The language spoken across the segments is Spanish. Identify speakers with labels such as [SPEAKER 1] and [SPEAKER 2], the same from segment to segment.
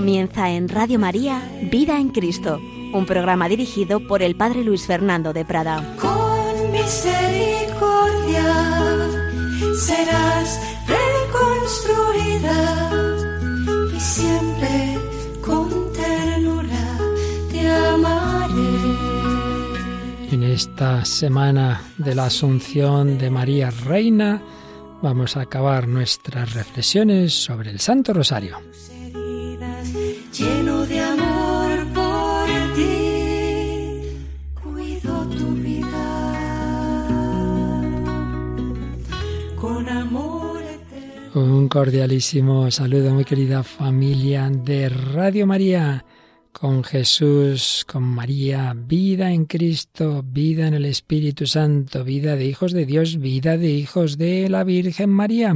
[SPEAKER 1] Comienza en Radio María Vida en Cristo, un programa dirigido por el Padre Luis Fernando de Prada.
[SPEAKER 2] Con misericordia serás reconstruida y siempre con ternura te amaré.
[SPEAKER 3] En esta semana de la Asunción de María Reina vamos a acabar nuestras reflexiones sobre el Santo Rosario. Un cordialísimo saludo, muy querida familia de Radio María, con Jesús, con María, vida en Cristo, vida en el Espíritu Santo, vida de hijos de Dios, vida de hijos de la Virgen María.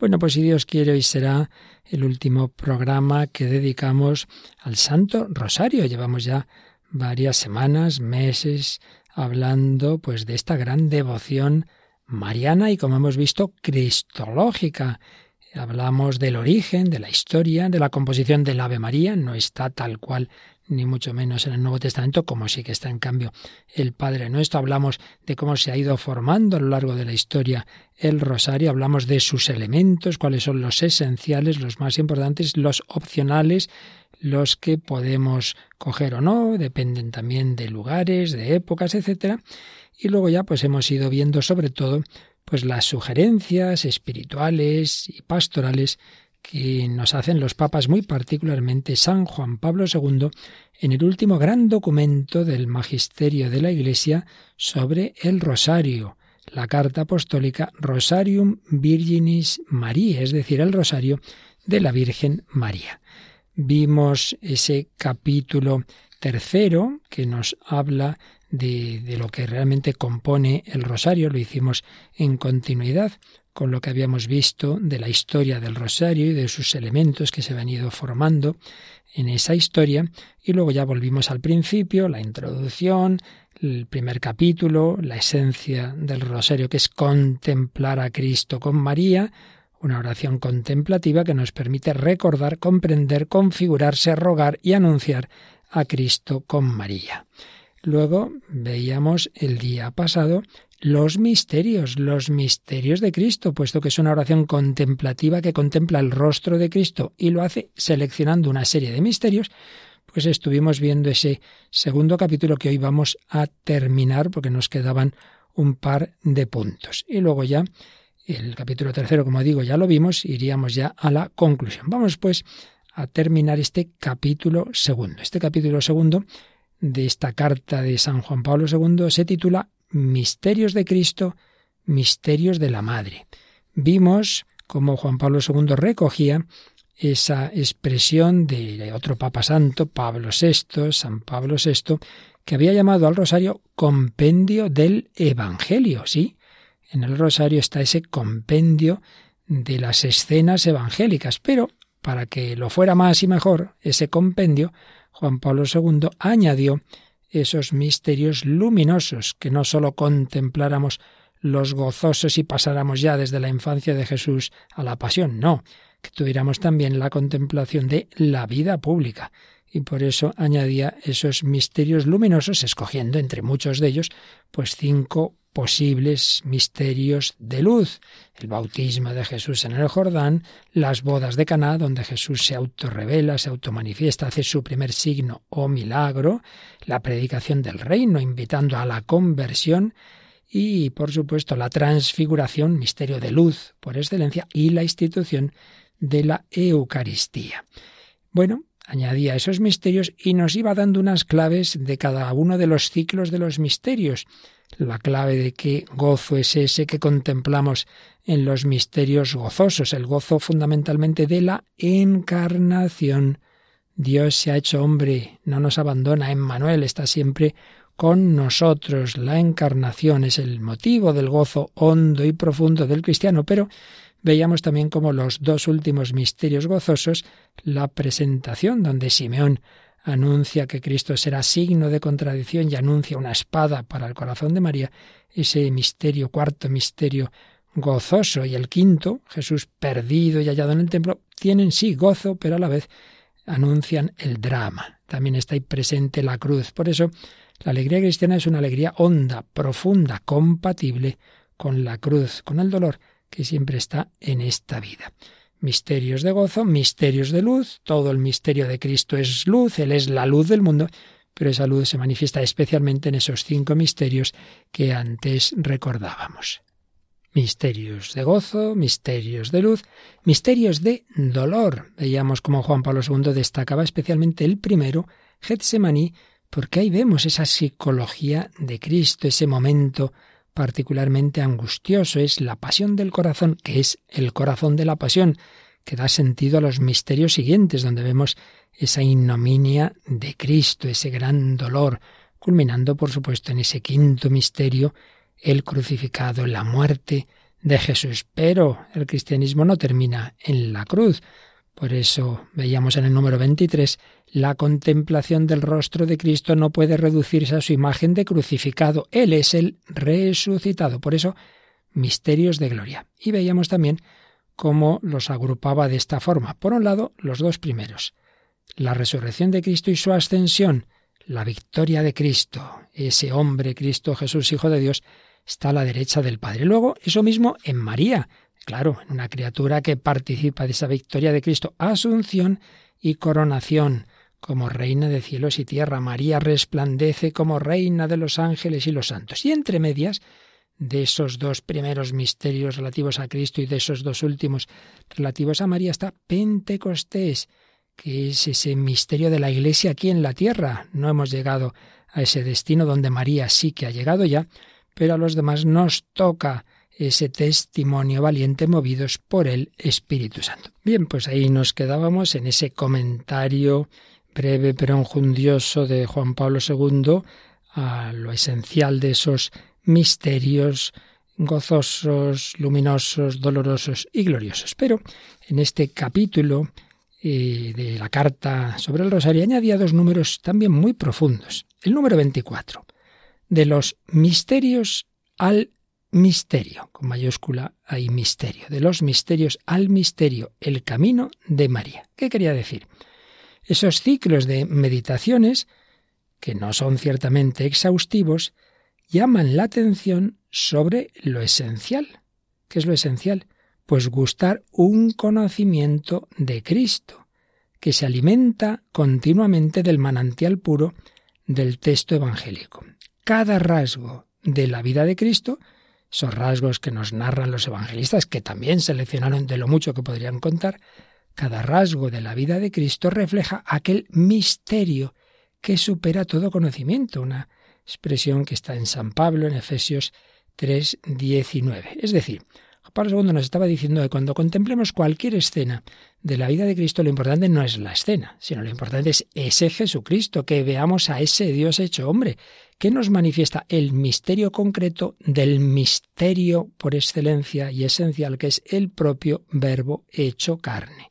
[SPEAKER 3] Bueno, pues si Dios quiere, hoy será el último programa que dedicamos al Santo Rosario. Llevamos ya varias semanas, meses, hablando pues de esta gran devoción mariana y como hemos visto, cristológica. Hablamos del origen, de la historia, de la composición del Ave María, no está tal cual ni mucho menos en el Nuevo Testamento, como sí que está en cambio el Padre Nuestro. Hablamos de cómo se ha ido formando a lo largo de la historia el rosario, hablamos de sus elementos, cuáles son los esenciales, los más importantes, los opcionales, los que podemos coger o no, dependen también de lugares, de épocas, etcétera. Y luego ya pues hemos ido viendo sobre todo pues las sugerencias espirituales y pastorales que nos hacen los papas, muy particularmente San Juan Pablo II, en el último gran documento del magisterio de la Iglesia sobre el rosario, la carta apostólica Rosarium Virginis María, es decir, el rosario de la Virgen María. Vimos ese capítulo tercero que nos habla de, lo que realmente compone el rosario, lo hicimos en continuidad con lo que habíamos visto de la historia del rosario y de sus elementos que se han ido formando en esa historia, y luego ya volvimos al principio, la introducción, el primer capítulo, la esencia del rosario que es contemplar a Cristo con María, una oración contemplativa que nos permite recordar, comprender, configurarse, rogar y anunciar a Cristo con María. Luego veíamos el día pasado los misterios, los misterios de Cristo, puesto que es una oración contemplativa que contempla el rostro de Cristo y lo hace seleccionando una serie de misterios, pues estuvimos viendo ese segundo capítulo que hoy vamos a terminar porque nos quedaban un par de puntos. Y luego ya el capítulo tercero, como digo, ya lo vimos, iríamos ya a la conclusión. Vamos pues a terminar este capítulo segundo. Este capítulo segundo de esta carta de San Juan Pablo II se titula Misterios de Cristo, Misterios de la Madre. Vimos cómo Juan Pablo II recogía esa expresión de otro Papa Santo, Pablo VI, San Pablo VI, que había llamado al rosario compendio del Evangelio, ¿sí? En el rosario está ese compendio de las escenas evangélicas, pero para que lo fuera más y mejor, ese compendio, Juan Pablo II añadió esos misterios luminosos, que no sólo contempláramos los gozosos y pasáramos ya desde la infancia de Jesús a la pasión, no, que tuviéramos también la contemplación de la vida pública. Y por eso añadía esos misterios luminosos, escogiendo entre muchos de ellos, pues cinco posibles misterios de luz. El bautismo de Jesús en el Jordán, las bodas de Caná, donde Jesús se autorrevela, se automanifiesta, hace su primer signo o milagro, la predicación del reino, invitando a la conversión, y, por supuesto, la transfiguración, misterio de luz por excelencia, y la institución de la Eucaristía. Bueno, añadía esos misterios y nos iba dando unas claves de cada uno de los ciclos de los misterios. La clave de qué gozo es ese que contemplamos en los misterios gozosos, el gozo fundamentalmente de la encarnación. Dios se ha hecho hombre, no nos abandona, Emmanuel está siempre con nosotros. La encarnación es el motivo del gozo hondo y profundo del cristiano, pero veíamos también como los dos últimos misterios gozosos, la presentación, donde Simeón anuncia que Cristo será signo de contradicción y anuncia una espada para el corazón de María, ese misterio, cuarto misterio gozoso y el quinto, Jesús perdido y hallado en el templo, tienen sí gozo, pero a la vez anuncian el drama. También está ahí presente la cruz. Por eso, la alegría cristiana es una alegría honda, profunda, compatible con la cruz, con el dolor que siempre está en esta vida. Misterios de gozo, misterios de luz, todo el misterio de Cristo es luz, Él es la luz del mundo, pero esa luz se manifiesta especialmente en esos cinco misterios que antes recordábamos. Misterios de gozo, misterios de luz, misterios de dolor. Veíamos como Juan Pablo II destacaba especialmente el primero, Getsemaní, porque ahí vemos esa psicología de Cristo, ese momento particularmente angustioso, es la pasión del corazón, que es el corazón de la pasión, que da sentido a los misterios siguientes, donde vemos esa ignominia de Cristo, ese gran dolor, culminando, por supuesto, en ese quinto misterio, el crucificado, la muerte de Jesús. Pero el cristianismo no termina en la cruz. Por eso veíamos en el número 23 la contemplación del rostro de Cristo no puede reducirse a su imagen de crucificado. Él es el resucitado. Por eso, misterios de gloria. Y veíamos también cómo los agrupaba de esta forma. Por un lado, los dos primeros. La resurrección de Cristo y su ascensión. La victoria de Cristo. Ese hombre, Cristo Jesús, Hijo de Dios, está a la derecha del Padre. Luego, eso mismo en María. Claro, una criatura que participa de esa victoria de Cristo. Asunción y coronación como reina de cielos y tierra. María resplandece como reina de los ángeles y los santos. Y entre medias de esos dos primeros misterios relativos a Cristo y de esos dos últimos relativos a María está Pentecostés, que es ese misterio de la Iglesia aquí en la tierra. No hemos llegado a ese destino donde María sí que ha llegado ya, pero a los demás nos toca ese testimonio valiente movidos por el Espíritu Santo. Bien, pues ahí nos quedábamos en ese comentario breve pero enjundioso de Juan Pablo II a lo esencial de esos misterios gozosos, luminosos, dolorosos y gloriosos. Pero en este capítulo eh, de la carta sobre el rosario añadía dos números también muy profundos. El número 24, de los misterios al misterio, con mayúscula hay misterio, de los misterios al misterio, el camino de María. ¿Qué quería decir? Esos ciclos de meditaciones, que no son ciertamente exhaustivos, llaman la atención sobre lo esencial. ¿Qué es lo esencial? Pues gustar un conocimiento de Cristo, que se alimenta continuamente del manantial puro del texto evangélico. Cada rasgo de la vida de Cristo, esos rasgos que nos narran los evangelistas, que también seleccionaron de lo mucho que podrían contar, cada rasgo de la vida de Cristo refleja aquel misterio que supera todo conocimiento, una expresión que está en San Pablo en Efesios 3:19. Es decir, Pablo II nos estaba diciendo que cuando contemplemos cualquier escena de la vida de Cristo, lo importante no es la escena, sino lo importante es ese Jesucristo, que veamos a ese Dios hecho hombre, que nos manifiesta el misterio concreto del misterio por excelencia y esencial que es el propio Verbo hecho carne.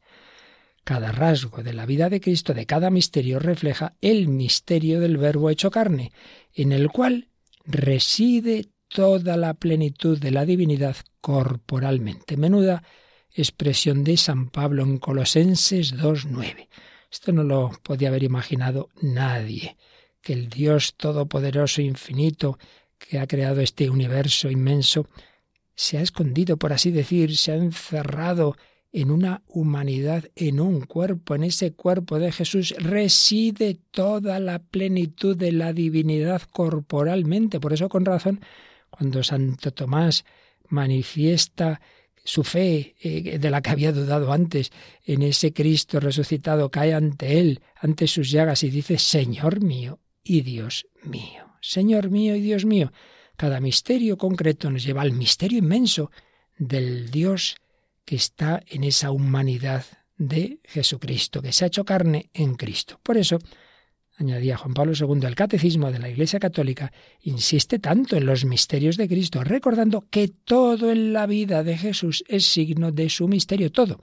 [SPEAKER 3] Cada rasgo de la vida de Cristo, de cada misterio, refleja el misterio del Verbo hecho carne, en el cual reside toda la plenitud de la divinidad corporalmente. Menuda expresión de San Pablo en Colosenses 2.9. Esto no lo podía haber imaginado nadie, que el Dios todopoderoso infinito que ha creado este universo inmenso se ha escondido, por así decir, se ha encerrado en una humanidad, en un cuerpo, en ese cuerpo de Jesús reside toda la plenitud de la divinidad corporalmente. Por eso, con razón, cuando Santo Tomás manifiesta su fe eh, de la que había dudado antes en ese Cristo resucitado, cae ante él, ante sus llagas y dice, Señor mío y Dios mío, Señor mío y Dios mío. Cada misterio concreto nos lleva al misterio inmenso del Dios que está en esa humanidad de Jesucristo, que se ha hecho carne en Cristo. Por eso, añadía Juan Pablo II, el catecismo de la Iglesia Católica insiste tanto en los misterios de Cristo, recordando que todo en la vida de Jesús es signo de su misterio, todo.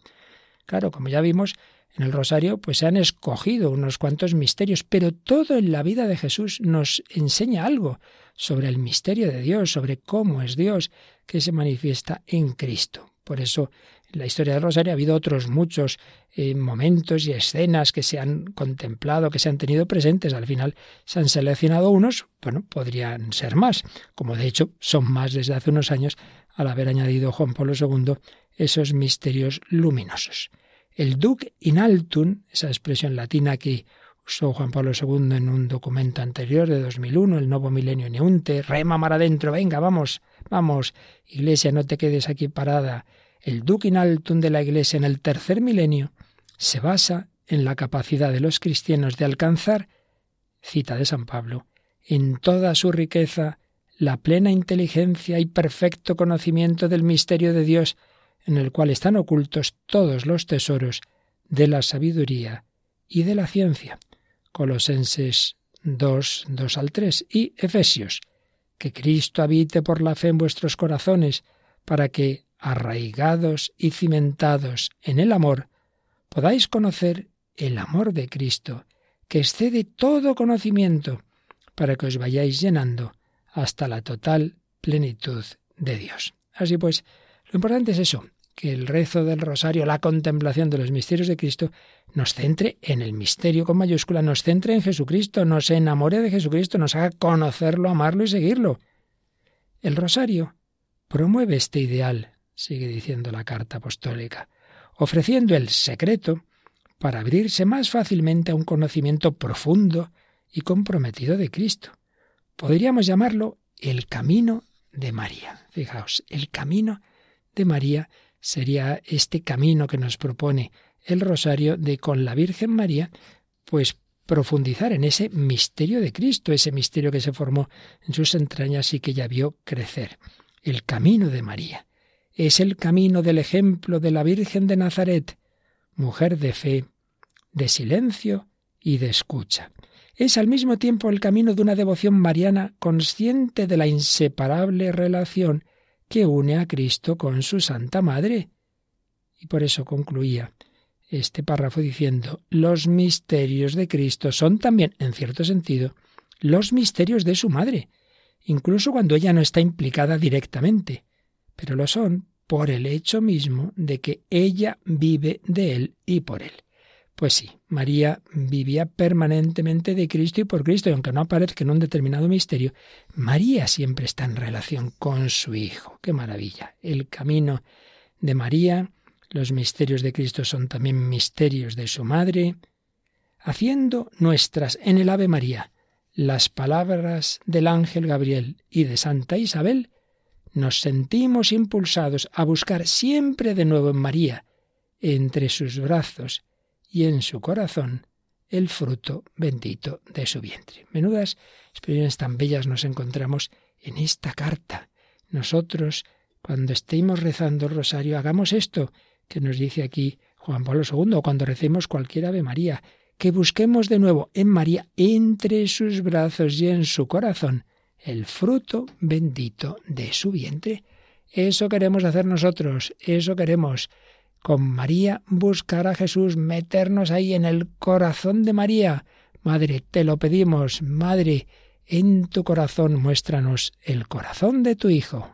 [SPEAKER 3] Claro, como ya vimos, En el rosario pues se han escogido unos cuantos misterios, pero todo en la vida de Jesús nos enseña algo sobre el misterio de Dios, sobre cómo es Dios que se manifiesta en Cristo. Por eso la historia del rosario ha habido otros muchos eh, momentos y escenas que se han contemplado, que se han tenido presentes. Al final se han seleccionado unos, bueno, podrían ser más, como de hecho son más desde hace unos años al haber añadido Juan Pablo II esos misterios luminosos. El duc in altum, esa expresión latina que usó Juan Pablo II en un documento anterior de 2001, el Nuevo Milenio Neunte, rema mar adentro, venga, vamos, vamos, iglesia, no te quedes aquí parada. El duc in altum de la iglesia en el tercer milenio se basa en la capacidad de los cristianos de alcanzar, cita de San Pablo, en toda su riqueza, la plena inteligencia y perfecto conocimiento del misterio de Dios, en el cual están ocultos todos los tesoros de la sabiduría y de la ciencia. Colosenses 2, 2 al 3 y Efesios. Que Cristo habite por la fe en vuestros corazones, para que, arraigados y cimentados en el amor, podáis conocer el amor de Cristo, que excede todo conocimiento, para que os vayáis llenando hasta la total plenitud de Dios. Así pues, lo importante es eso, que el rezo del rosario, la contemplación de los misterios de Cristo, nos centre en el misterio con mayúscula, nos centre en Jesucristo, nos enamore de Jesucristo, nos haga conocerlo, amarlo y seguirlo. El rosario promueve este ideal, sigue diciendo la carta apostólica, ofreciendo el secreto para abrirse más fácilmente a un conocimiento profundo y comprometido de Cristo. Podríamos llamarlo el camino de María. Fijaos, el camino de María sería este camino que nos propone el rosario de con la Virgen María, pues profundizar en ese misterio de Cristo, ese misterio que se formó en sus entrañas y que ya vio crecer. El camino de María. Es el camino del ejemplo de la Virgen de Nazaret, mujer de fe, de silencio y de escucha es al mismo tiempo el camino de una devoción mariana consciente de la inseparable relación que une a Cristo con su Santa Madre. Y por eso concluía este párrafo diciendo, los misterios de Cristo son también, en cierto sentido, los misterios de su Madre, incluso cuando ella no está implicada directamente, pero lo son por el hecho mismo de que ella vive de él y por él. Pues sí, María vivía permanentemente de Cristo y por Cristo, y aunque no aparezca en un determinado misterio, María siempre está en relación con su Hijo. ¡Qué maravilla! El camino de María, los misterios de Cristo son también misterios de su Madre, haciendo nuestras en el Ave María las palabras del ángel Gabriel y de Santa Isabel, nos sentimos impulsados a buscar siempre de nuevo en María, entre sus brazos, y en su corazón el fruto bendito de su vientre. Menudas expresiones tan bellas nos encontramos en esta carta. Nosotros, cuando estemos rezando el rosario, hagamos esto que nos dice aquí Juan Pablo II, cuando recemos cualquier Ave María, que busquemos de nuevo en María, entre sus brazos y en su corazón, el fruto bendito de su vientre. Eso queremos hacer nosotros, eso queremos con María buscar a Jesús, meternos ahí en el corazón de María. Madre, te lo pedimos, Madre, en tu corazón muéstranos el corazón de tu Hijo.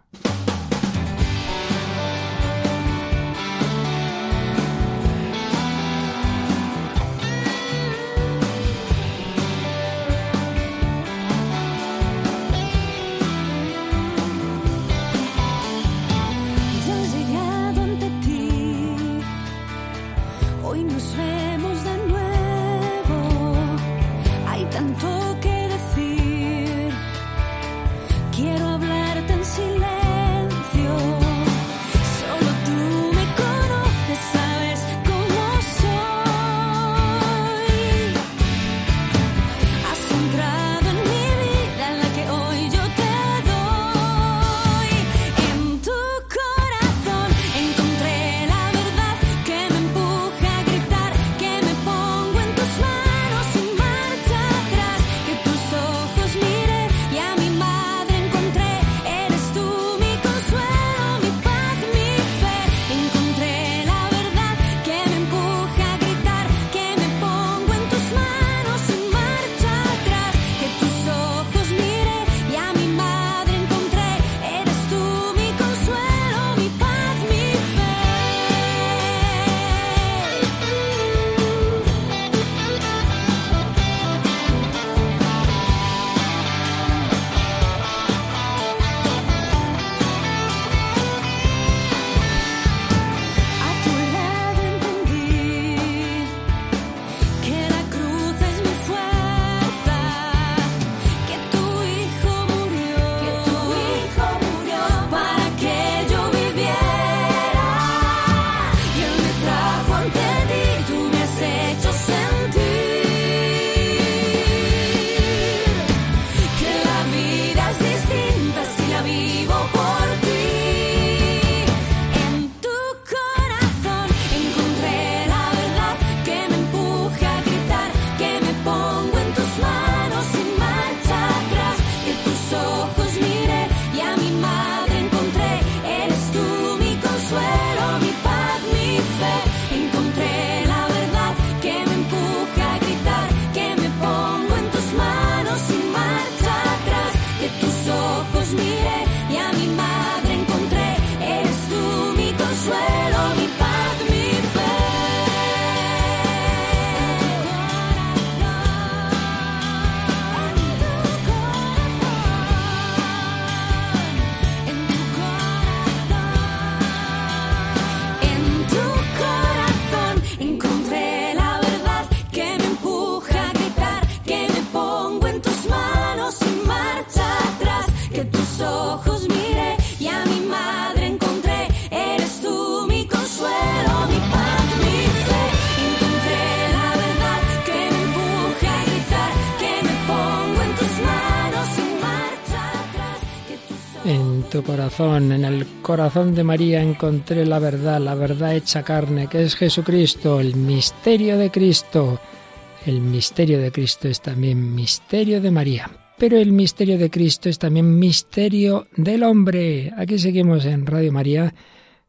[SPEAKER 3] En el corazón de María encontré la verdad, la verdad hecha carne, que es Jesucristo, el misterio de Cristo. El misterio de Cristo es también misterio de María. Pero el misterio de Cristo es también misterio del hombre. Aquí seguimos en Radio María,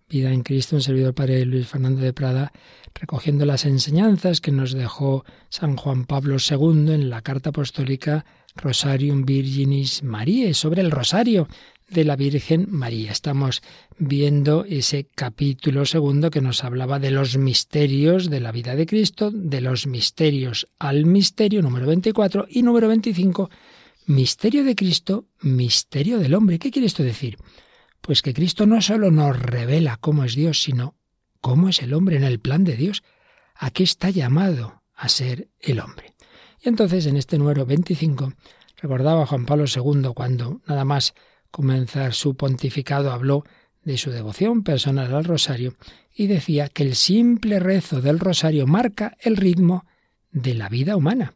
[SPEAKER 3] Vida en Cristo, un servidor Padre Luis Fernando de Prada, recogiendo las enseñanzas que nos dejó San Juan Pablo II en la carta apostólica Rosarium Virginis Mariae, sobre el rosario de la Virgen María. Estamos viendo ese capítulo segundo que nos hablaba de los misterios de la vida de Cristo, de los misterios al misterio, número 24, y número 25, misterio de Cristo, misterio del hombre. ¿Qué quiere esto decir? Pues que Cristo no solo nos revela cómo es Dios, sino cómo es el hombre en el plan de Dios. ¿A qué está llamado a ser el hombre? Y entonces en este número 25 recordaba Juan Pablo II cuando nada más comenzar su pontificado habló de su devoción personal al rosario y decía que el simple rezo del rosario marca el ritmo de la vida humana.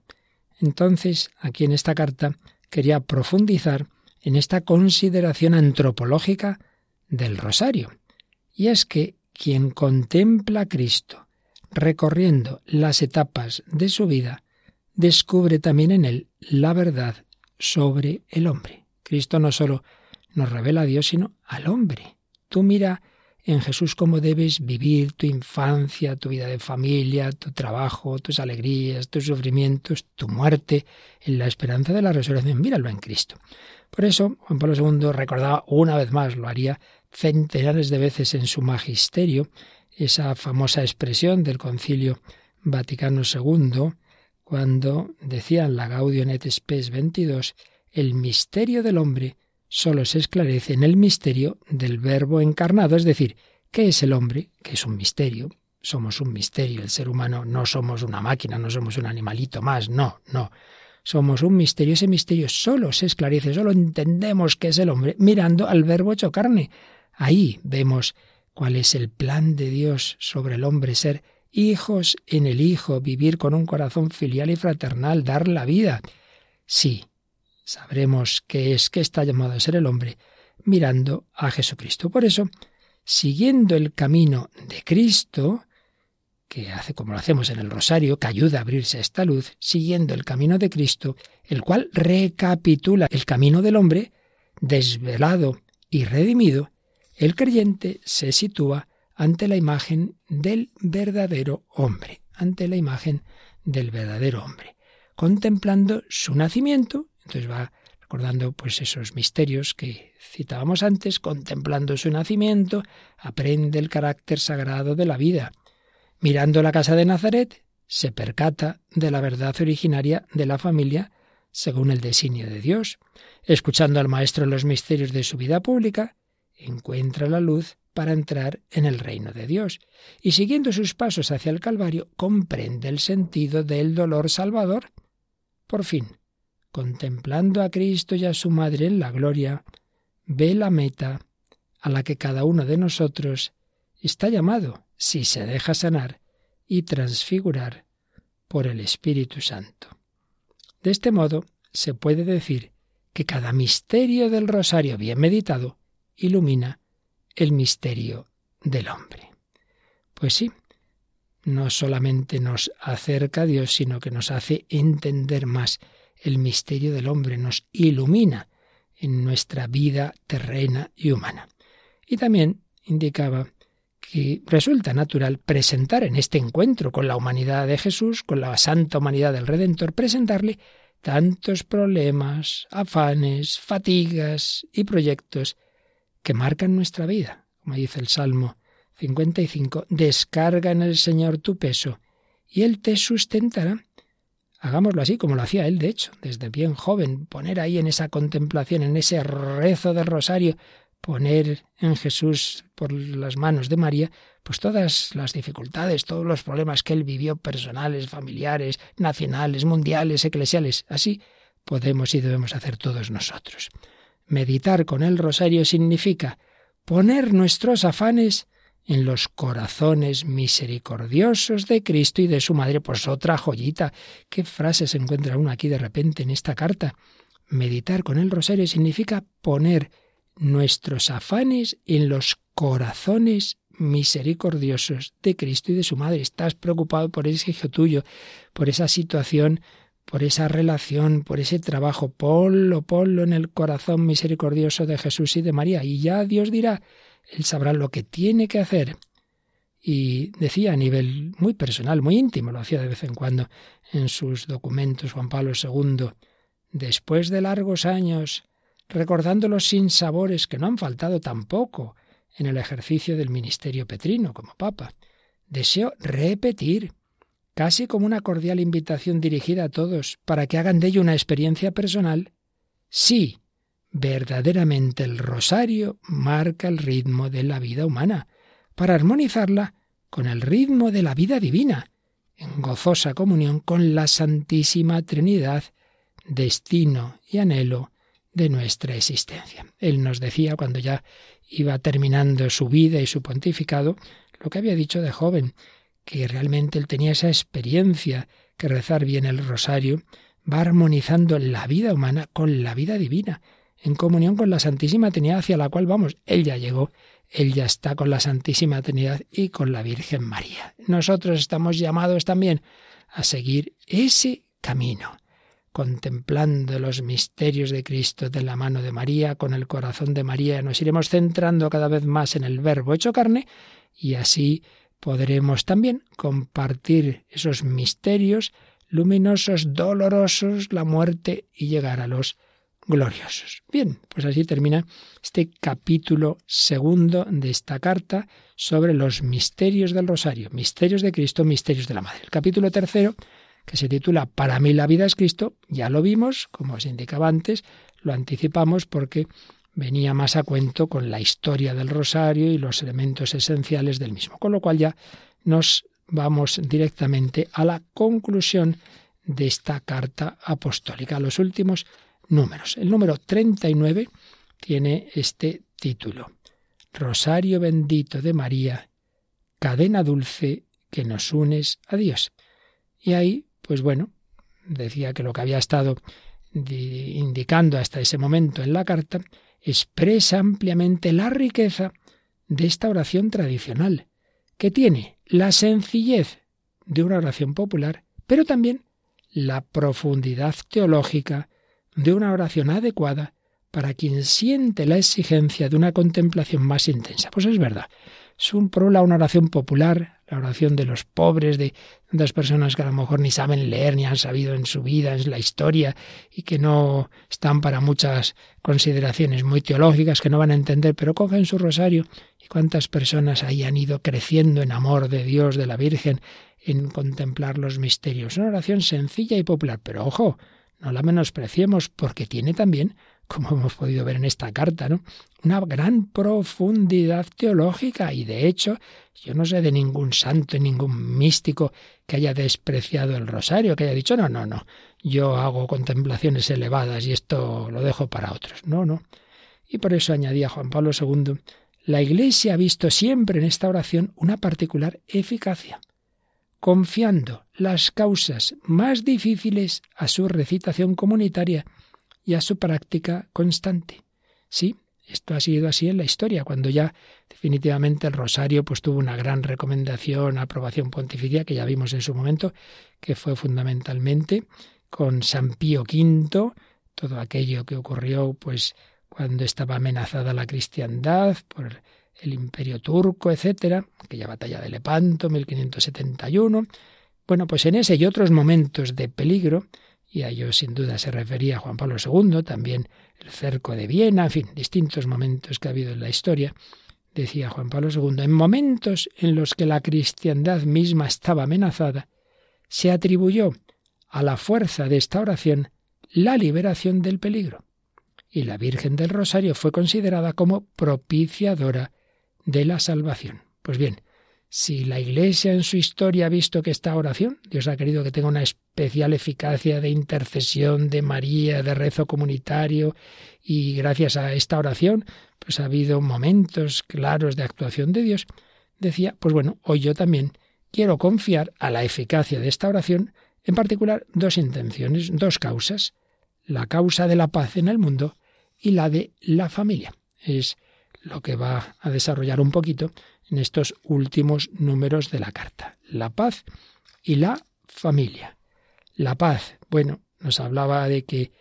[SPEAKER 3] Entonces, aquí en esta carta quería profundizar en esta consideración antropológica del rosario. Y es que quien contempla a Cristo recorriendo las etapas de su vida, descubre también en él la verdad sobre el hombre. Cristo no solo nos revela a Dios, sino al hombre. Tú mira en Jesús cómo debes vivir tu infancia, tu vida de familia, tu trabajo, tus alegrías, tus sufrimientos, tu muerte, en la esperanza de la resurrección. Míralo en Cristo. Por eso, Juan Pablo II recordaba una vez más, lo haría centenares de veces en su magisterio, esa famosa expresión del Concilio Vaticano II, cuando decía en la Gaudium et Spes 22, el misterio del hombre solo se esclarece en el misterio del Verbo encarnado, es decir, ¿qué es el hombre? Que es un misterio. Somos un misterio, el ser humano no somos una máquina, no somos un animalito más, no, no. Somos un misterio, ese misterio solo se esclarece, solo entendemos qué es el hombre mirando al Verbo hecho carne. Ahí vemos cuál es el plan de Dios sobre el hombre, ser hijos en el Hijo, vivir con un corazón filial y fraternal, dar la vida. Sí, sabremos qué es, qué está llamado a ser el hombre, mirando a Jesucristo. Por eso, siguiendo el camino de Cristo, que hace como lo hacemos en el rosario, que ayuda a abrirse a esta luz, siguiendo el camino de Cristo, el cual recapitula el camino del hombre, desvelado y redimido, el creyente se sitúa ante la imagen del verdadero hombre, ante la imagen del verdadero hombre, contemplando su nacimiento, entonces va recordando pues esos misterios que citábamos antes, contemplando su nacimiento, aprende el carácter sagrado de la vida. Mirando la casa de Nazaret, se percata de la verdad originaria de la familia según el designio de Dios. Escuchando al Maestro los misterios de su vida pública, encuentra la luz para entrar en el reino de Dios. Y siguiendo sus pasos hacia el Calvario, comprende el sentido del dolor salvador. Por fin, contemplando a Cristo y a su Madre en la gloria, ve la meta a la que cada uno de nosotros está llamado, si se deja sanar y transfigurar por el Espíritu Santo. De este modo, se puede decir que cada misterio del rosario bien meditado ilumina el misterio del hombre. Pues sí, no solamente nos acerca a Dios, sino que nos hace entender más el misterio del hombre, nos ilumina en nuestra vida terrena y humana. Y también indicaba que resulta natural presentar en este encuentro con la humanidad de Jesús, con la santa humanidad del Redentor, presentarle tantos problemas, afanes, fatigas y proyectos que marcan nuestra vida. Como dice el Salmo 55, descarga en el Señor tu peso y Él te sustentará. Hagámoslo así, como lo hacía Él, de hecho, desde bien joven, poner ahí en esa contemplación, en ese rezo del rosario, poner en Jesús por las manos de María, pues todas las dificultades, todos los problemas que él vivió, personales, familiares, nacionales, mundiales, eclesiales. Así podemos y debemos hacer todos nosotros. Meditar con el rosario significa poner nuestros afanes en los corazones misericordiosos de Cristo y de su Madre. Pues otra joyita. ¿Qué frase se encuentra uno aquí de repente en esta carta? Meditar con el rosario significa poner nuestros afanes en los corazones misericordiosos de Cristo y de su Madre. Estás preocupado por ese hijo tuyo, por esa situación, por esa relación, por ese trabajo. Ponlo, ponlo en el corazón misericordioso de Jesús y de María. Y ya Dios dirá, Él sabrá lo que tiene que hacer. Y decía a nivel muy personal, muy íntimo, lo hacía de vez en cuando en sus documentos Juan Pablo II, después de largos años, recordando los sinsabores que no han faltado tampoco en el ejercicio del ministerio petrino como Papa. Deseo repetir, casi como una cordial invitación dirigida a todos, para que hagan de ello una experiencia personal. Sí, verdaderamente el rosario marca el ritmo de la vida humana, para armonizarla con el ritmo de la vida divina, en gozosa comunión con la Santísima Trinidad, destino y anhelo de nuestra existencia. Él nos decía cuando ya iba terminando su vida y su pontificado, lo que había dicho de joven, que realmente él tenía esa experiencia, que rezar bien el rosario va armonizando la vida humana con la vida divina, en comunión con la Santísima Trinidad hacia la cual vamos. Él ya llegó, él ya está con la Santísima Trinidad y con la Virgen María. Nosotros estamos llamados también a seguir ese camino contemplando los misterios de Cristo de la mano de María, con el corazón de María, nos iremos centrando cada vez más en el Verbo hecho carne y así podremos también compartir esos misterios luminosos, dolorosos, la muerte y llegar a los gloriosos. Bien, pues así termina este capítulo segundo de esta carta sobre los misterios del rosario, misterios de Cristo, misterios de la Madre. El capítulo tercero que se titula Para mí la vida es Cristo, ya lo vimos, como os indicaba antes, lo anticipamos porque venía más a cuento con la historia del rosario y los elementos esenciales del mismo. Con lo cual ya nos vamos directamente a la conclusión de esta carta apostólica, los últimos números. El número 39 tiene este título. Rosario bendito de María, cadena dulce que nos unes a Dios. Y ahí pues bueno, decía que lo que había estado indicando hasta ese momento en la carta expresa ampliamente la riqueza de esta oración tradicional, que tiene la sencillez de una oración popular, pero también la profundidad teológica de una oración adecuada para quien siente la exigencia de una contemplación más intensa. Pues es verdad, es un prola una oración popular, la oración de los pobres, de tantas personas que a lo mejor ni saben leer ni han sabido en su vida, en la historia, y que no están para muchas consideraciones muy teológicas que no van a entender, pero cogen su rosario y cuántas personas ahí han ido creciendo en amor de Dios, de la Virgen, en contemplar los misterios. Una oración sencilla y popular, pero ojo, no la menospreciemos porque tiene también como hemos podido ver en esta carta, ¿no? Una gran profundidad teológica y de hecho yo no sé de ningún santo, ningún místico que haya despreciado el rosario, que haya dicho, no, no, no, yo hago contemplaciones elevadas y esto lo dejo para otros. No, no. Y por eso añadía Juan Pablo II, la Iglesia ha visto siempre en esta oración una particular eficacia, confiando las causas más difíciles a su recitación comunitaria y a su práctica constante. Sí, esto ha sido así en la historia, cuando ya definitivamente el rosario pues tuvo una gran recomendación, aprobación pontificia que ya vimos en su momento, que fue fundamentalmente con San Pío V, todo aquello que ocurrió pues cuando estaba amenazada la cristiandad por el imperio turco, etcétera, aquella batalla de Lepanto, 1571. Bueno, pues en ese y otros momentos de peligro, y a ello sin duda se refería Juan Pablo II, también el cerco de Viena, en fin, distintos momentos que ha habido en la historia, decía Juan Pablo II, en momentos en los que la cristiandad misma estaba amenazada, se atribuyó a la fuerza de esta oración la liberación del peligro, y la Virgen del Rosario fue considerada como propiciadora de la salvación. Pues bien, si la Iglesia en su historia ha visto que esta oración, Dios ha querido que tenga una especial eficacia de intercesión de María, de rezo comunitario, y gracias a esta oración, pues ha habido momentos claros de actuación de Dios, decía, pues bueno, hoy yo también quiero confiar a la eficacia de esta oración, en particular dos intenciones, dos causas, la causa de la paz en el mundo y la de la familia. Es lo que va a desarrollar un poquito en estos últimos números de la carta. La paz y la familia. La paz, bueno, nos hablaba de que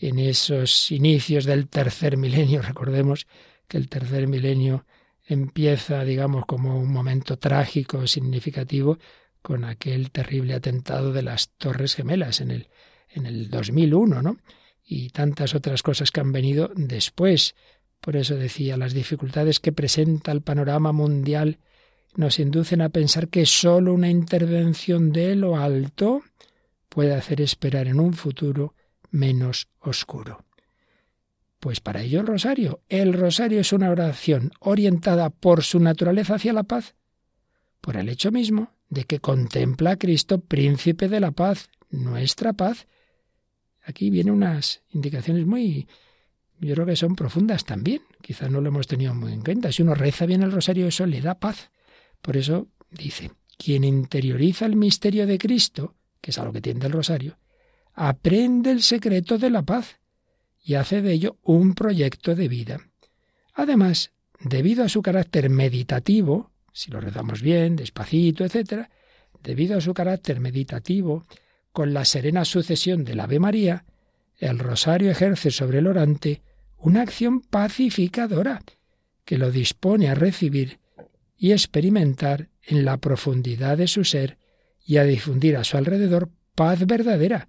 [SPEAKER 3] en esos inicios del tercer milenio, recordemos que el tercer milenio empieza, digamos, como un momento trágico, significativo, con aquel terrible atentado de las Torres Gemelas en el, en el 2001, ¿no? Y tantas otras cosas que han venido después, por eso decía, las dificultades que presenta el panorama mundial nos inducen a pensar que sólo una intervención de lo alto puede hacer esperar en un futuro menos oscuro. Pues para ello el rosario. El rosario es una oración orientada por su naturaleza hacia la paz, por el hecho mismo de que contempla a Cristo príncipe de la paz, nuestra paz. Aquí vienen unas indicaciones muy yo creo que son profundas también. Quizás no lo hemos tenido muy en cuenta. Si uno reza bien el rosario, eso le da paz. Por eso dice, quien interioriza el misterio de Cristo, que es a lo que tiende el rosario, aprende el secreto de la paz y hace de ello un proyecto de vida. Además, debido a su carácter meditativo, si lo rezamos bien, despacito, etc., debido a su carácter meditativo, con la serena sucesión del Ave María, el rosario ejerce sobre el orante una acción pacificadora que lo dispone a recibir y experimentar en la profundidad de su ser y a difundir a su alrededor paz verdadera,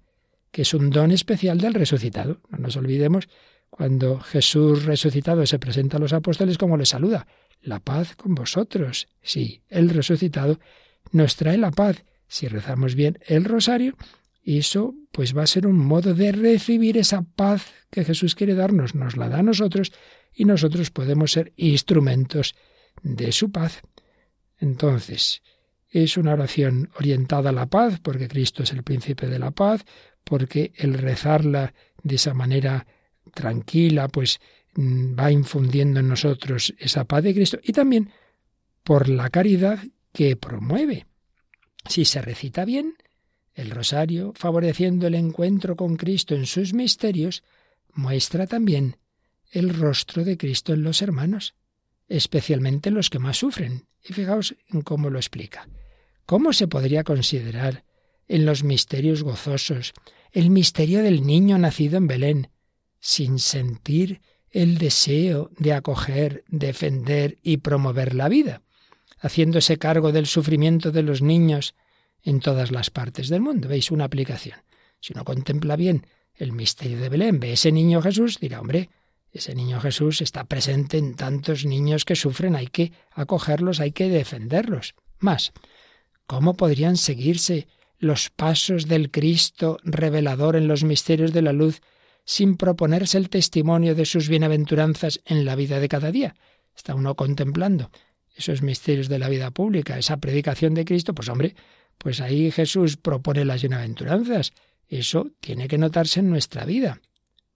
[SPEAKER 3] que es un don especial del resucitado. No nos olvidemos cuando Jesús resucitado se presenta a los apóstoles como le saluda, la paz con vosotros. Sí, el resucitado nos trae la paz. Si rezamos bien el rosario, eso pues va a ser un modo de recibir esa paz que Jesús quiere darnos, nos la da a nosotros y nosotros podemos ser instrumentos de su paz. Entonces, es una oración orientada a la paz, porque Cristo es el príncipe de la paz, porque el rezarla de esa manera tranquila, pues mm, va infundiendo en nosotros esa paz de Cristo, y también por la caridad que promueve. Si se recita bien, el rosario, favoreciendo el encuentro con Cristo en sus misterios, muestra también el rostro de Cristo en los hermanos, especialmente en los que más sufren. Y fijaos en cómo lo explica. ¿Cómo se podría considerar en los misterios gozosos el misterio del niño nacido en Belén, sin sentir el deseo de acoger, defender y promover la vida, haciéndose cargo del sufrimiento de los niños en todas las partes del mundo. ¿Veis una aplicación? Si uno contempla bien el misterio de Belén, ve ese niño Jesús, dirá, hombre, ese niño Jesús está presente en tantos niños que sufren, hay que acogerlos, hay que defenderlos. Más, ¿cómo podrían seguirse los pasos del Cristo revelador en los misterios de la luz sin proponerse el testimonio de sus bienaventuranzas en la vida de cada día? Está uno contemplando esos misterios de la vida pública, esa predicación de Cristo, pues hombre, pues ahí Jesús propone las bienaventuranzas. Eso tiene que notarse en nuestra vida.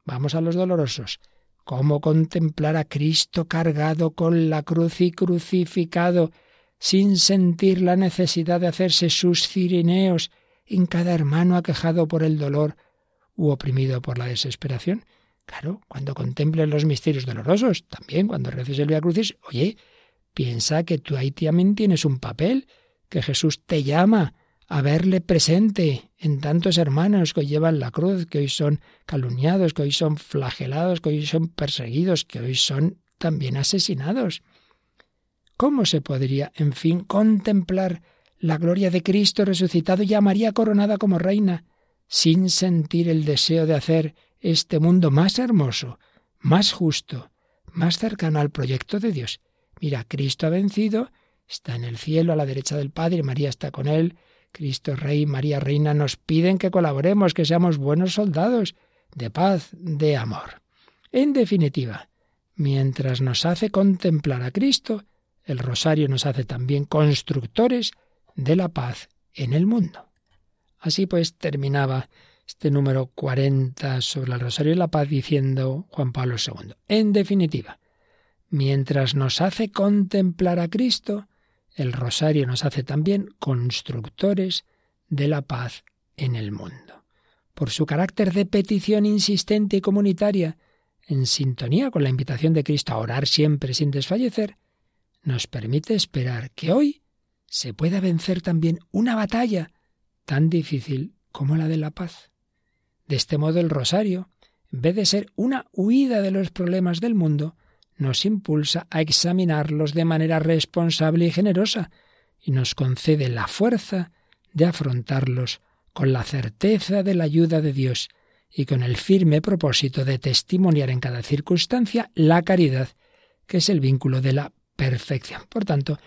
[SPEAKER 3] Vamos a los dolorosos. ¿Cómo contemplar a Cristo cargado con la cruz y crucificado, sin sentir la necesidad de hacerse sus cirineos en cada hermano aquejado por el dolor u oprimido por la desesperación? Claro, cuando contemples los misterios dolorosos, también cuando reces el Via Crucis, oye, piensa que tú ahí también tienes un papel, que Jesús te llama a verle presente en tantos hermanos que hoy llevan la cruz, que hoy son calumniados, que hoy son flagelados, que hoy son perseguidos, que hoy son también asesinados. ¿Cómo se podría, en fin, contemplar la gloria de Cristo resucitado y a María coronada como reina, sin sentir el deseo de hacer este mundo más hermoso, más justo, más cercano al proyecto de Dios? Mira, Cristo ha vencido está en el cielo a la derecha del Padre, María está con él, Cristo Rey, María Reina, nos piden que colaboremos, que seamos buenos soldados de paz, de amor. En definitiva, mientras nos hace contemplar a Cristo,
[SPEAKER 4] el rosario nos hace también constructores de la paz en el mundo. Así pues terminaba este número 40 sobre el rosario y la paz diciendo Juan Pablo II. En definitiva, mientras nos hace contemplar a Cristo, el rosario nos hace también constructores de la paz en el mundo. Por su carácter de petición insistente y comunitaria, en sintonía con la invitación de Cristo a orar siempre sin desfallecer, nos permite esperar que hoy se pueda vencer también una batalla tan difícil como la de la paz. De este modo el rosario, en vez de ser una huida de los problemas del mundo, nos impulsa a examinarlos de manera responsable y generosa y nos concede la fuerza de afrontarlos con la certeza de la ayuda de Dios y con el firme propósito de testimoniar en cada circunstancia la caridad, que es el vínculo de la perfección. Por tanto,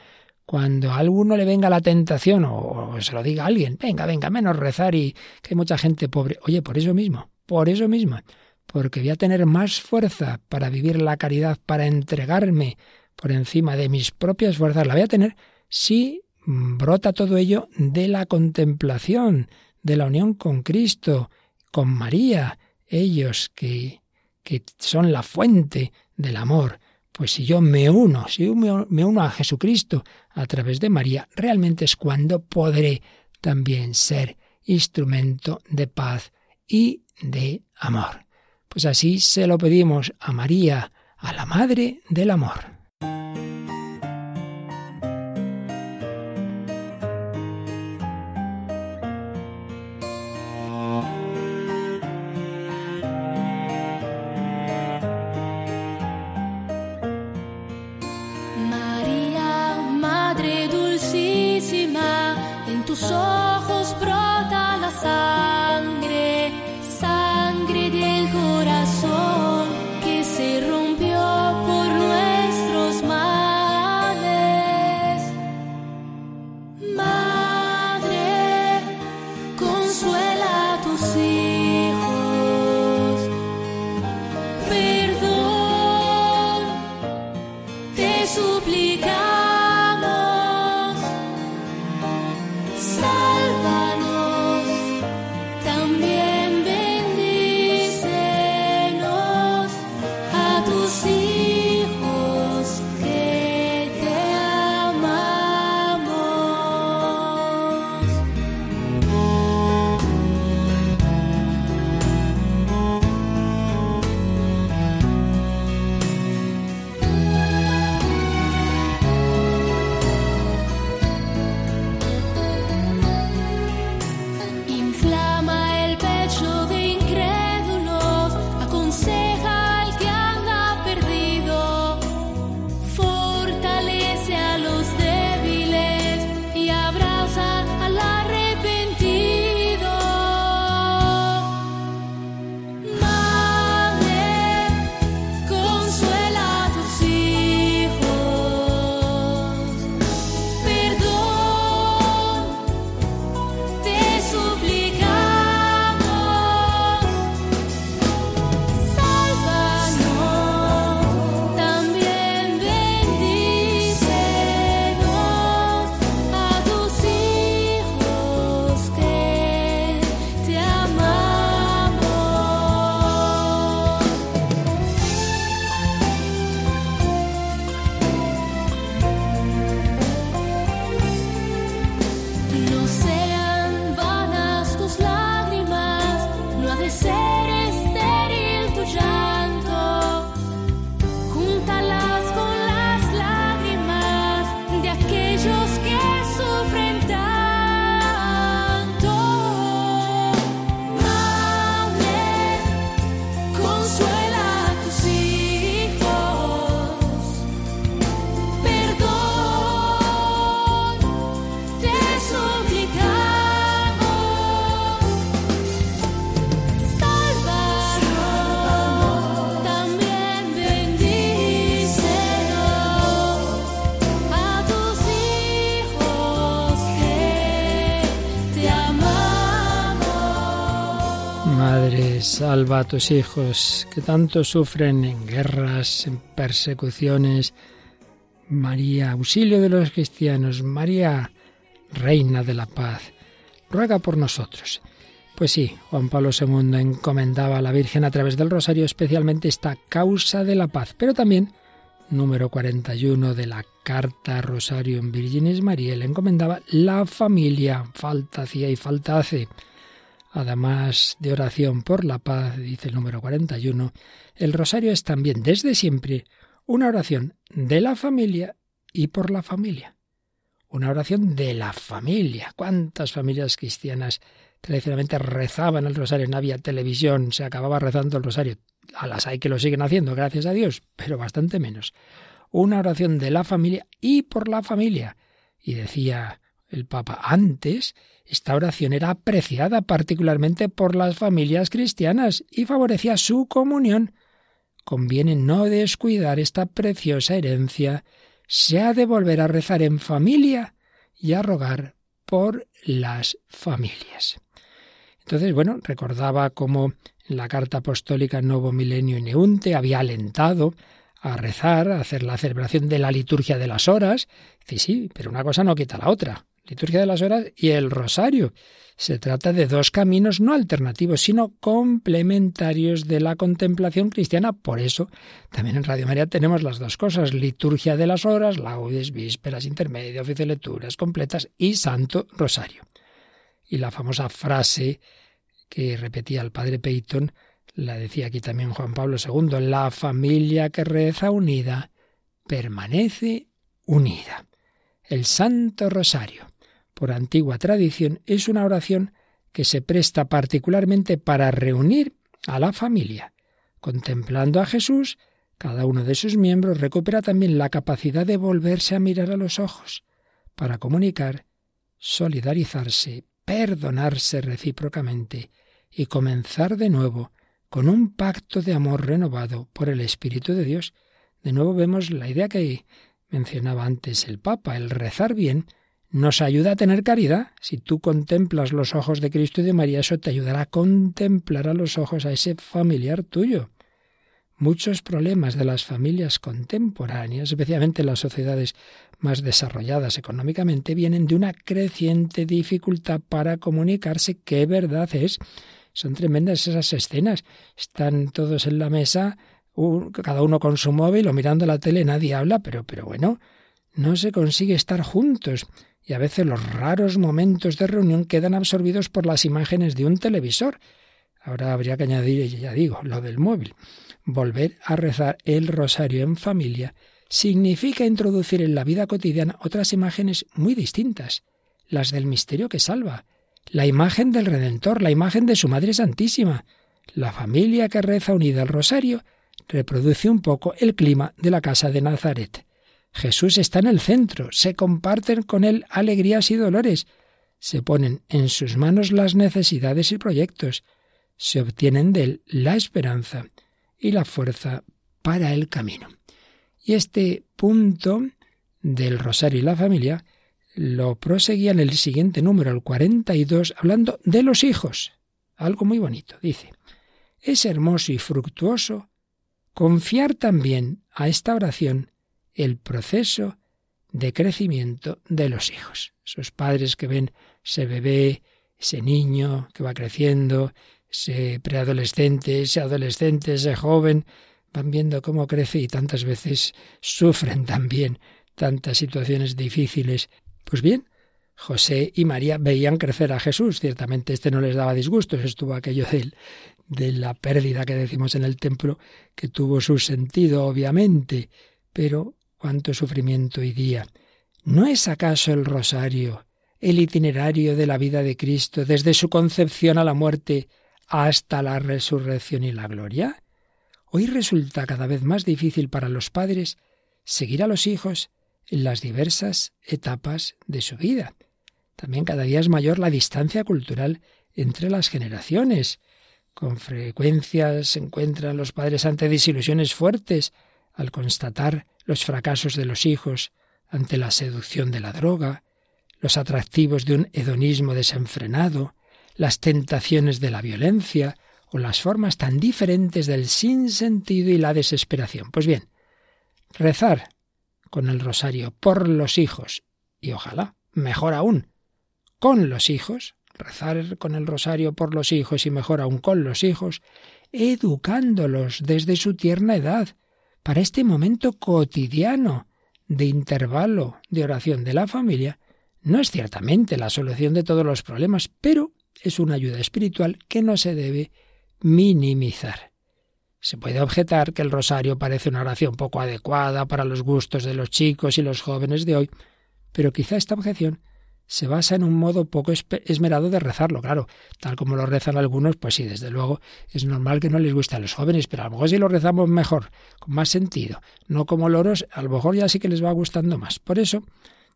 [SPEAKER 4] cuando a alguno le venga la tentación o se lo diga a alguien, venga, venga, menos rezar y que hay mucha gente pobre, oye, por eso mismo, por eso mismo, porque voy a tener más fuerza para vivir la caridad, para entregarme por encima de mis propias fuerzas, la voy a tener si brota todo ello de la contemplación, de la unión con Cristo, con María, ellos que, que son la fuente del amor. Pues si yo me uno, si me uno a Jesucristo a través de María, realmente es cuando podré también ser instrumento de paz y de amor. Pues así se lo pedimos a María, a la Madre del Amor. Salva a tus hijos que tanto sufren en guerras, en persecuciones,
[SPEAKER 3] María, auxilio de los cristianos, María, reina de la paz, ruega por nosotros. Pues sí, Juan Pablo II encomendaba a la Virgen a través del rosario especialmente esta causa de la paz, pero también número 41 de la carta Rosario en Virginis María le encomendaba la familia, falta hacía y falta hace. Además de oración por la paz, dice el número 41, el rosario es también desde siempre una oración de la familia y por la familia. Una oración de la familia. ¿Cuántas familias cristianas tradicionalmente rezaban el rosario? No había televisión, se acababa rezando el rosario. A las hay que lo siguen haciendo, gracias a Dios, pero bastante menos. Una oración de la familia y por la familia. Y decía el Papa, antes esta oración era apreciada particularmente por las familias cristianas y favorecía su comunión. Conviene no descuidar esta preciosa herencia. Se ha de volver a rezar en familia y a rogar por las familias. Entonces, bueno, recordaba cómo en la carta apostólica Novo Milenio Neunte había alentado a rezar, a hacer la celebración de la liturgia de las horas. Sí, sí, pero una cosa no quita la otra liturgia de las horas y el rosario. Se trata de dos caminos no alternativos, sino complementarios de la contemplación cristiana. Por eso, también en Radio María tenemos las dos cosas, liturgia de las horas, laudes, vísperas, intermedia, oficio de lecturas completas y santo rosario. Y la famosa frase que repetía el padre Peyton, la decía aquí también Juan Pablo II, la familia que reza unida permanece unida. El Santo Rosario por antigua tradición, es una oración que se presta particularmente para reunir a la familia. Contemplando a Jesús, cada uno de sus miembros recupera también la capacidad de volverse a mirar a los ojos, para comunicar, solidarizarse, perdonarse recíprocamente y comenzar de nuevo con un pacto de amor renovado por el Espíritu de Dios. De nuevo vemos la idea que mencionaba antes el Papa, el rezar bien nos ayuda a tener caridad. Si tú contemplas los ojos de Cristo y de María, eso te ayudará a contemplar a los ojos a ese familiar tuyo. Muchos problemas de las familias contemporáneas, especialmente las sociedades más desarrolladas económicamente, vienen de una creciente dificultad para comunicarse. ¿Qué verdad es? Son tremendas esas escenas. Están todos en la mesa, cada uno con su móvil o mirando la tele, nadie habla, pero, pero bueno, no se consigue estar juntos y a veces los raros momentos de reunión quedan absorbidos por las imágenes de un televisor. Ahora habría que añadir, ya digo, lo del móvil. Volver a rezar el rosario en familia significa introducir en la vida cotidiana otras imágenes muy distintas, las del misterio que salva, la imagen del Redentor, la imagen de su Madre Santísima. La familia que reza unida al rosario reproduce un poco el clima de la casa de Nazaret. Jesús está en el centro, se comparten con él alegrías y dolores, se ponen en sus manos las necesidades y proyectos, se obtienen de él la esperanza y la fuerza para el camino. Y este punto del Rosario y la familia lo proseguía en el siguiente número, el 42, hablando de los hijos. Algo muy bonito, dice. Es hermoso y fructuoso confiar también a esta oración el proceso de crecimiento de los hijos. Esos padres que ven ese bebé, ese niño que va creciendo, ese preadolescente, ese adolescente, ese joven, van viendo cómo crece y tantas veces sufren también tantas situaciones difíciles. Pues bien, José y María veían crecer a Jesús. Ciertamente este no les daba disgustos, estuvo aquello de, de la pérdida que decimos en el templo, que tuvo su sentido, obviamente, pero cuánto sufrimiento y día. ¿No es acaso el rosario el itinerario de la vida de Cristo desde su concepción a la muerte hasta la resurrección y la gloria? Hoy resulta cada vez más difícil para los padres seguir a los hijos en las diversas etapas de su vida. También cada día es mayor la distancia cultural entre las generaciones. Con frecuencia se encuentran los padres ante desilusiones fuertes al constatar los fracasos de los hijos ante la seducción de la droga, los atractivos de un hedonismo desenfrenado, las tentaciones de la violencia o las formas tan diferentes del sinsentido y la desesperación. Pues bien, rezar con el rosario por los hijos y ojalá, mejor aún, con los hijos, rezar con el rosario por los hijos y mejor aún con los hijos, educándolos desde su tierna edad para este momento cotidiano de intervalo de oración de la familia, no es ciertamente la solución de todos los problemas, pero es una ayuda espiritual que no se debe minimizar. Se puede objetar que el rosario parece una oración poco adecuada para los gustos de los chicos y los jóvenes de hoy, pero quizá esta objeción se basa en un modo poco esmerado de rezarlo, claro, tal como lo rezan algunos, pues sí, desde luego es normal que no les guste a los jóvenes, pero a lo mejor si lo rezamos mejor, con más sentido, no como loros, a lo mejor ya sí que les va gustando más. Por eso,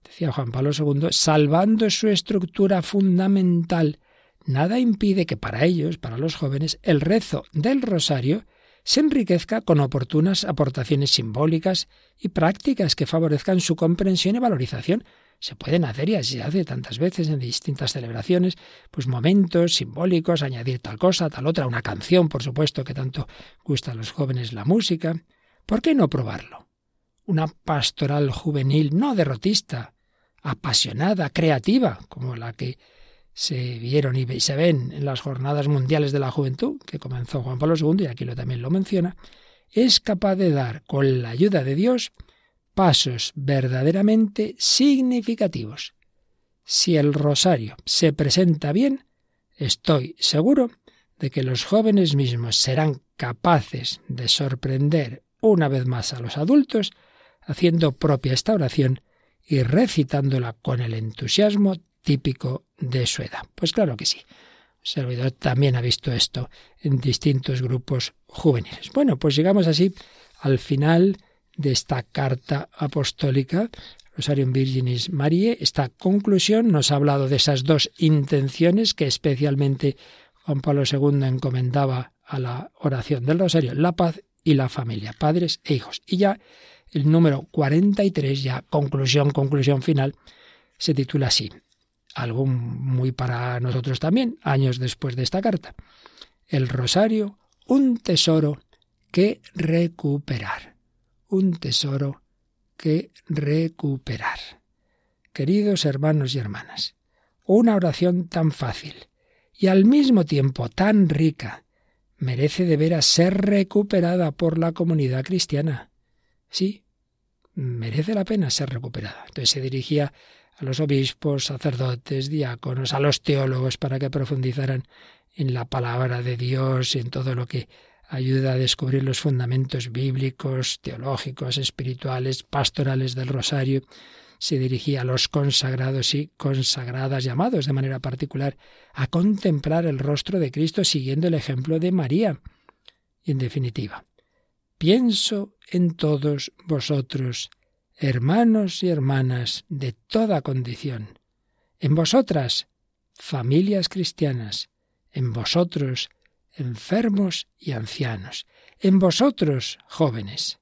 [SPEAKER 3] decía Juan Pablo II, salvando su estructura fundamental, nada impide que para ellos, para los jóvenes, el rezo del rosario se enriquezca con oportunas aportaciones simbólicas y prácticas que favorezcan su comprensión y valorización, se pueden hacer y se hace tantas veces en distintas celebraciones, pues momentos simbólicos, añadir tal cosa, tal otra, una canción, por supuesto, que tanto gusta a los jóvenes la música. ¿Por qué no probarlo? Una pastoral juvenil no derrotista, apasionada, creativa, como la que se vieron y se ven en las jornadas mundiales de la juventud, que comenzó Juan Pablo II, y aquí lo también lo menciona, es capaz de dar, con la ayuda de Dios, pasos verdaderamente significativos. Si el rosario se presenta bien, estoy seguro de que los jóvenes mismos serán capaces de sorprender una vez más a los adultos, haciendo propia esta oración y recitándola con el entusiasmo típico de su edad. Pues claro que sí. El servidor también ha visto esto en distintos grupos juveniles. Bueno, pues llegamos así al final de esta carta apostólica, Rosarium Virginis Mariae. Esta conclusión nos ha hablado de esas dos intenciones que especialmente Juan Pablo II encomendaba a la oración del Rosario, la paz y la familia, padres e hijos. Y ya el número 43, ya conclusión, conclusión final, se titula así, algo muy para nosotros también, años después de esta carta. El Rosario, un tesoro que recuperar un tesoro que recuperar. Queridos hermanos y hermanas, una oración tan fácil y al mismo tiempo tan rica merece de veras ser recuperada por la comunidad cristiana. Sí, merece la pena ser recuperada. Entonces se dirigía a los obispos, sacerdotes, diáconos, a los teólogos para que profundizaran en la palabra de Dios, en todo lo que ayuda a descubrir los fundamentos bíblicos, teológicos, espirituales, pastorales del rosario. Se dirigía a los consagrados y consagradas llamados de manera particular a contemplar el rostro de Cristo siguiendo el ejemplo de María. Y en definitiva, pienso en todos vosotros, hermanos y hermanas de toda condición, en vosotras, familias cristianas, en vosotros, enfermos y ancianos, en vosotros, jóvenes.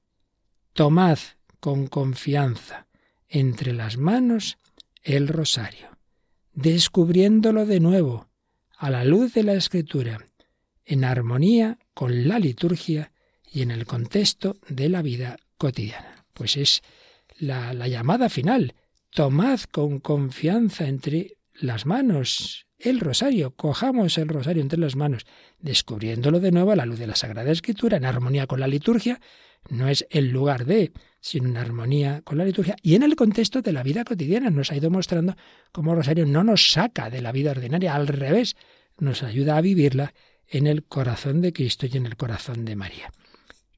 [SPEAKER 3] Tomad con confianza entre las manos el rosario, descubriéndolo de nuevo a la luz de la escritura, en armonía con la liturgia y en el contexto de la vida cotidiana. Pues es la, la llamada final. Tomad con confianza entre las manos el rosario, cojamos el rosario entre las manos, descubriéndolo de nuevo a la luz de la Sagrada Escritura, en armonía con la liturgia, no es el lugar de, sino en armonía con la liturgia y en el contexto de la vida cotidiana. Nos ha ido mostrando cómo el rosario no nos saca de la vida ordinaria, al revés, nos ayuda a vivirla en el corazón de Cristo y en el corazón de María.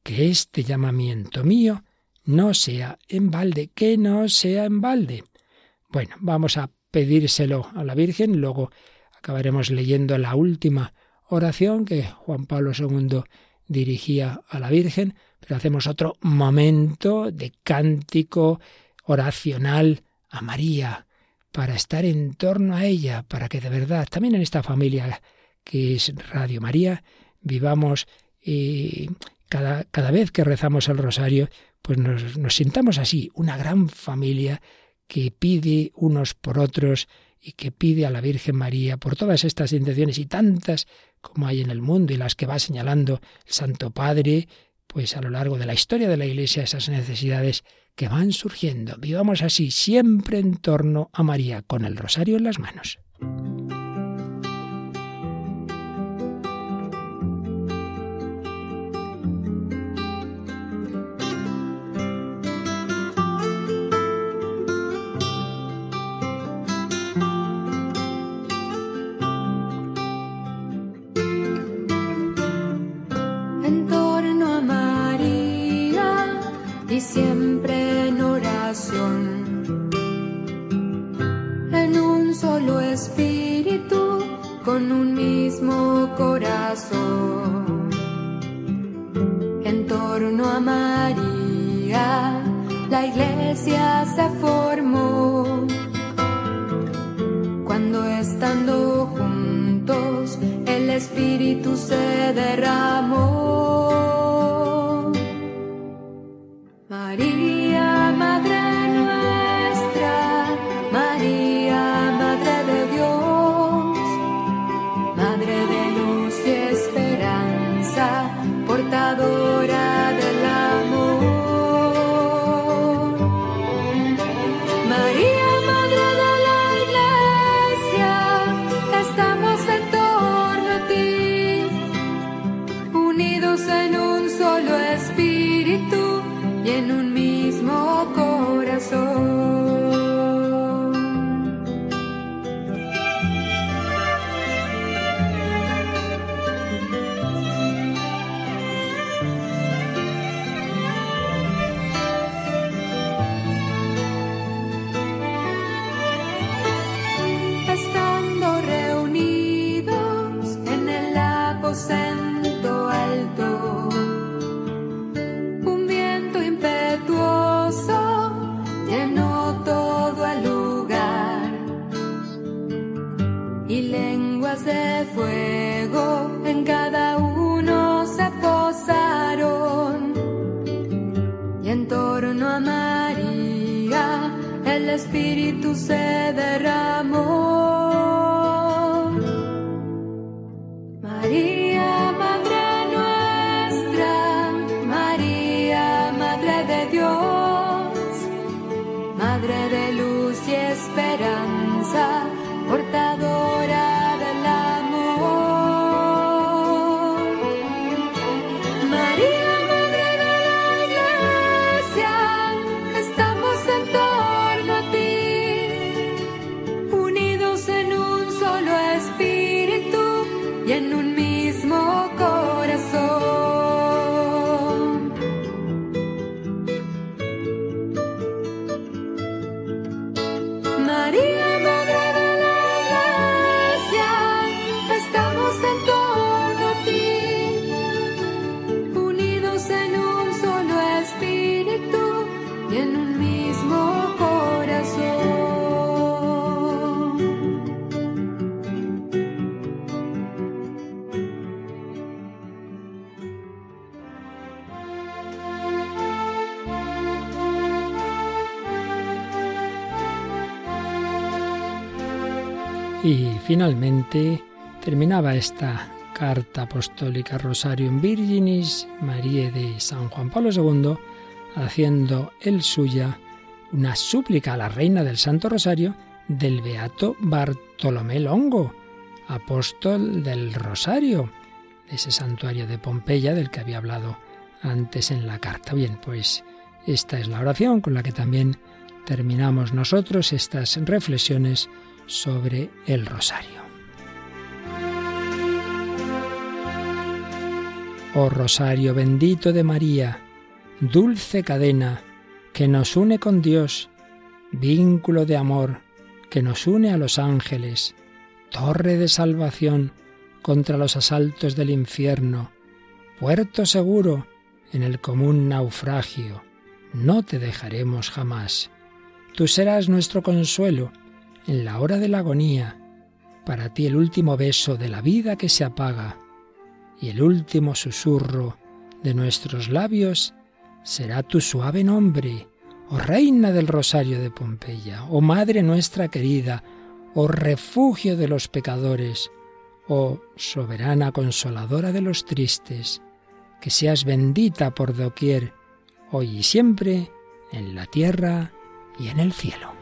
[SPEAKER 3] Que este llamamiento mío no sea en balde, que no sea en balde. Bueno, vamos a pedírselo a la Virgen, luego acabaremos leyendo la última oración que Juan Pablo II dirigía a la Virgen, pero hacemos otro momento de cántico oracional a María, para estar en torno a ella, para que de verdad, también en esta familia que es Radio María, vivamos y cada, cada vez que rezamos el rosario, pues nos, nos sintamos así, una gran familia que pide unos por otros y que pide a la Virgen María por todas estas intenciones y tantas como hay en el mundo y las que va señalando el Santo Padre,
[SPEAKER 5] pues a lo largo de la historia de la Iglesia esas necesidades que van surgiendo. Vivamos así, siempre en torno a María, con el rosario en las manos.
[SPEAKER 3] Y
[SPEAKER 5] finalmente terminaba esta carta apostólica Rosario en Virginis María de San Juan Pablo II haciendo el suya una súplica a la reina del Santo Rosario del beato Bartolomé Longo, apóstol del Rosario, ese santuario de Pompeya del que había hablado antes en la carta. Bien, pues esta es la oración con la que también terminamos nosotros estas reflexiones sobre el rosario. Oh rosario bendito de María, dulce cadena que nos une con Dios, vínculo de amor que nos une a los ángeles, torre de salvación contra los asaltos del infierno, puerto seguro en el común naufragio. No te dejaremos jamás. Tú serás nuestro consuelo en la hora de la agonía, para ti el último beso de la vida que se apaga y el último susurro de nuestros labios será tu suave nombre, oh Reina del Rosario de Pompeya, oh Madre nuestra querida, oh refugio de los pecadores, oh soberana consoladora de los tristes.
[SPEAKER 3] que seas bendita por doquier, hoy y siempre, en la tierra y en el cielo.